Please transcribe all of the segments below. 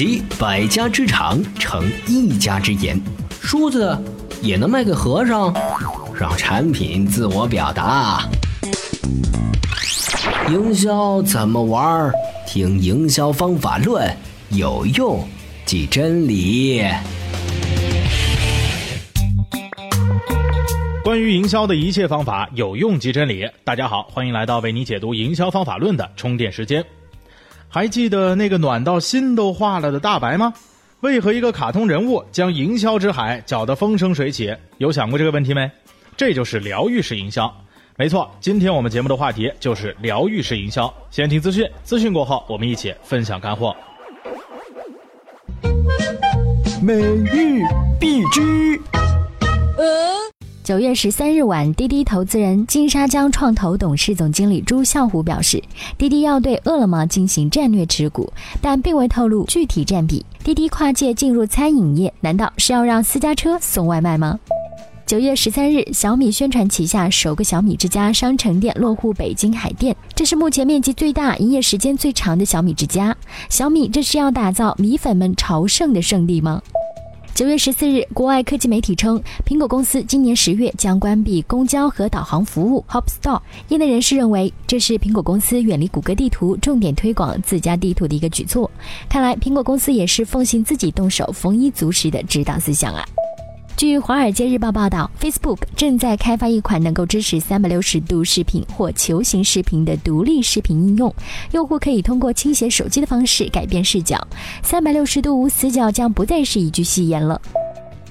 集百家之长，成一家之言。梳子也能卖给和尚，让产品自我表达。营销怎么玩？听营销方法论，有用即真理。关于营销的一切方法，有用即真理。大家好，欢迎来到为你解读营销方法论的充电时间。还记得那个暖到心都化了的大白吗？为何一个卡通人物将营销之海搅得风生水起？有想过这个问题没？这就是疗愈式营销。没错，今天我们节目的话题就是疗愈式营销。先听资讯，资讯过后我们一起分享干货。美玉必知。九月十三日晚，滴滴投资人金沙江创投董事总经理朱啸虎表示，滴滴要对饿了么进行战略持股，但并未透露具体占比。滴滴跨界进入餐饮业，难道是要让私家车送外卖吗？九月十三日，小米宣传旗下首个小米之家商城店落户北京海淀，这是目前面积最大、营业时间最长的小米之家。小米这是要打造米粉们朝圣的圣地吗？九月十四日，国外科技媒体称，苹果公司今年十月将关闭公交和导航服务 Hop Store。业内人士认为，这是苹果公司远离谷歌地图，重点推广自家地图的一个举措。看来，苹果公司也是奉行自己动手丰衣足食的指导思想啊。据《华尔街日报》报道，Facebook 正在开发一款能够支持三百六十度视频或球形视频的独立视频应用。用户可以通过倾斜手机的方式改变视角，三百六十度无死角将不再是一句戏言了。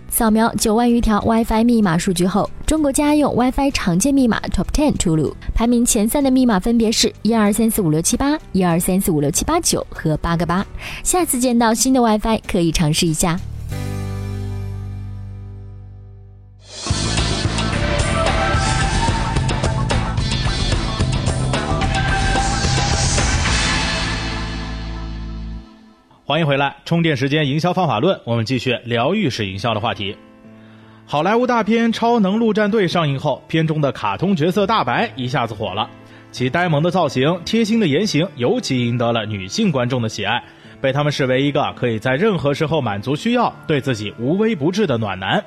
扫描九万余条 WiFi 密码数据后，中国家用 WiFi 常见密码 Top Ten 出炉，排名前三的密码分别是一二三四五六七八、一二三四五六七八九和八个八。下次见到新的 WiFi，可以尝试一下。欢迎回来，充电时间营销方法论，我们继续疗愈式营销的话题。好莱坞大片《超能陆战队》上映后，片中的卡通角色大白一下子火了，其呆萌的造型、贴心的言行，尤其赢得了女性观众的喜爱，被他们视为一个可以在任何时候满足需要、对自己无微不至的暖男。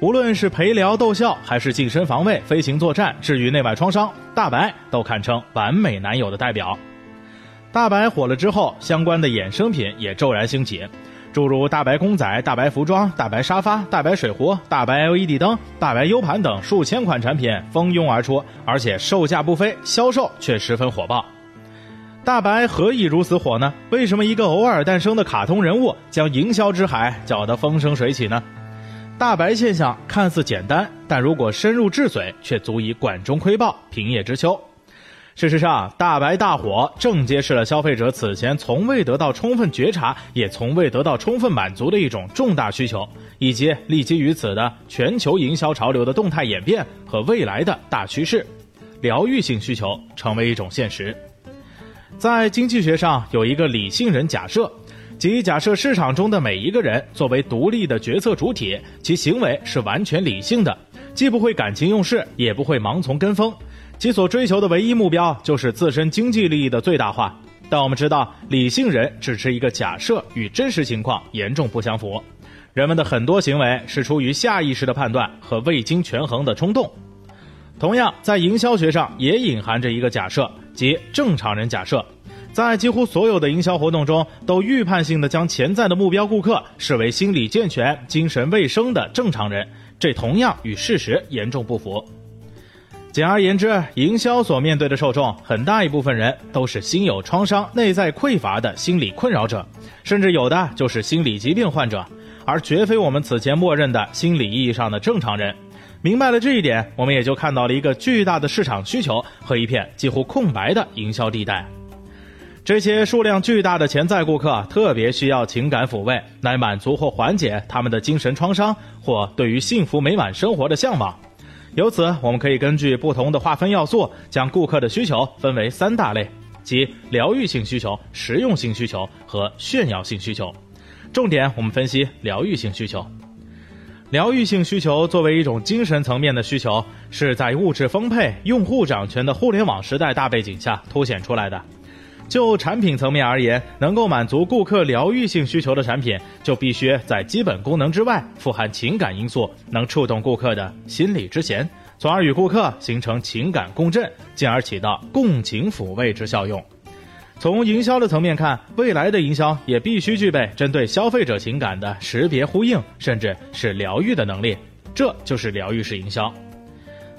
无论是陪聊逗笑，还是近身防卫、飞行作战、治愈内外创伤，大白都堪称完美男友的代表。大白火了之后，相关的衍生品也骤然兴起，诸如大白公仔、大白服装、大白沙发、大白水壶、大白 LED 灯、大白 U 盘等数千款产品蜂拥而出，而且售价不菲，销售却十分火爆。大白何以如此火呢？为什么一个偶尔诞生的卡通人物将营销之海搅得风生水起呢？大白现象看似简单，但如果深入治髓，却足以管中窥豹，平叶知秋。事实上，大白大火正揭示了消费者此前从未得到充分觉察，也从未得到充分满足的一种重大需求，以及立基于此的全球营销潮流的动态演变和未来的大趋势——疗愈性需求成为一种现实。在经济学上，有一个理性人假设，即假设市场中的每一个人作为独立的决策主体，其行为是完全理性的，既不会感情用事，也不会盲从跟风。其所追求的唯一目标就是自身经济利益的最大化，但我们知道，理性人只是一个假设，与真实情况严重不相符。人们的很多行为是出于下意识的判断和未经权衡的冲动。同样，在营销学上也隐含着一个假设，即正常人假设，在几乎所有的营销活动中，都预判性的将潜在的目标顾客视为心理健全、精神卫生的正常人，这同样与事实严重不符。简而言之，营销所面对的受众很大一部分人都是心有创伤、内在匮乏的心理困扰者，甚至有的就是心理疾病患者，而绝非我们此前默认的心理意义上的正常人。明白了这一点，我们也就看到了一个巨大的市场需求和一片几乎空白的营销地带。这些数量巨大的潜在顾客特别需要情感抚慰，来满足或缓解他们的精神创伤或对于幸福美满生活的向往。由此，我们可以根据不同的划分要素，将顾客的需求分为三大类，即疗愈性需求、实用性需求和炫耀性需求。重点我们分析疗愈性需求。疗愈性需求作为一种精神层面的需求，是在物质丰沛、用户掌权的互联网时代大背景下凸显出来的。就产品层面而言，能够满足顾客疗愈性需求的产品，就必须在基本功能之外，富含情感因素，能触动顾客的心理之弦，从而与顾客形成情感共振，进而起到共情抚慰之效用。从营销的层面看，未来的营销也必须具备针对消费者情感的识别呼应，甚至是疗愈的能力。这就是疗愈式营销。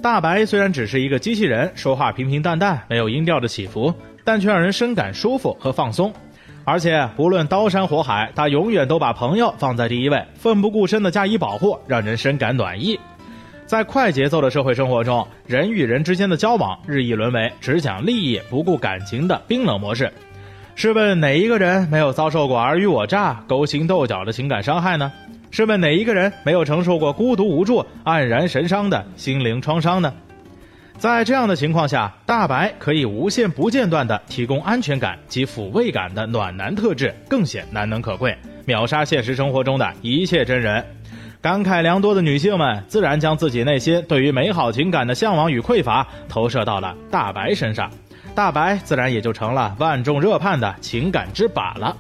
大白虽然只是一个机器人，说话平平淡淡，没有音调的起伏。但却让人深感舒服和放松，而且不论刀山火海，他永远都把朋友放在第一位，奋不顾身的加以保护，让人深感暖意。在快节奏的社会生活中，人与人之间的交往日益沦为只讲利益不顾感情的冰冷模式。试问哪一个人没有遭受过尔虞我诈、勾心斗角的情感伤害呢？试问哪一个人没有承受过孤独无助、黯然神伤的心灵创伤呢？在这样的情况下，大白可以无限不间断地提供安全感及抚慰感的暖男特质，更显难能可贵，秒杀现实生活中的一切真人。感慨良多的女性们自然将自己内心对于美好情感的向往与匮乏投射到了大白身上，大白自然也就成了万众热盼的情感之靶了。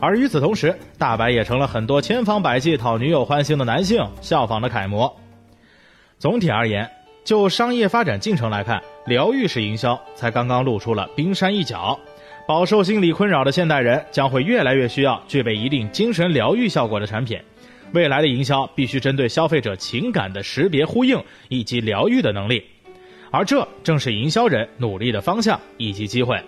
而与此同时，大白也成了很多千方百计讨女友欢心的男性效仿的楷模。总体而言。就商业发展进程来看，疗愈式营销才刚刚露出了冰山一角。饱受心理困扰的现代人将会越来越需要具备一定精神疗愈效果的产品。未来的营销必须针对消费者情感的识别呼应以及疗愈的能力，而这正是营销人努力的方向以及机会。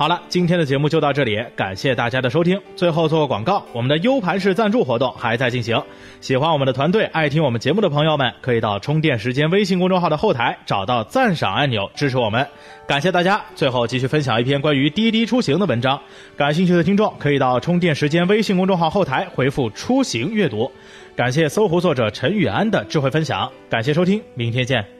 好了，今天的节目就到这里，感谢大家的收听。最后做个广告，我们的 U 盘式赞助活动还在进行。喜欢我们的团队、爱听我们节目的朋友们，可以到充电时间微信公众号的后台找到赞赏按钮支持我们。感谢大家。最后继续分享一篇关于滴滴出行的文章，感兴趣的听众可以到充电时间微信公众号后台回复“出行”阅读。感谢搜狐作者陈宇安的智慧分享。感谢收听，明天见。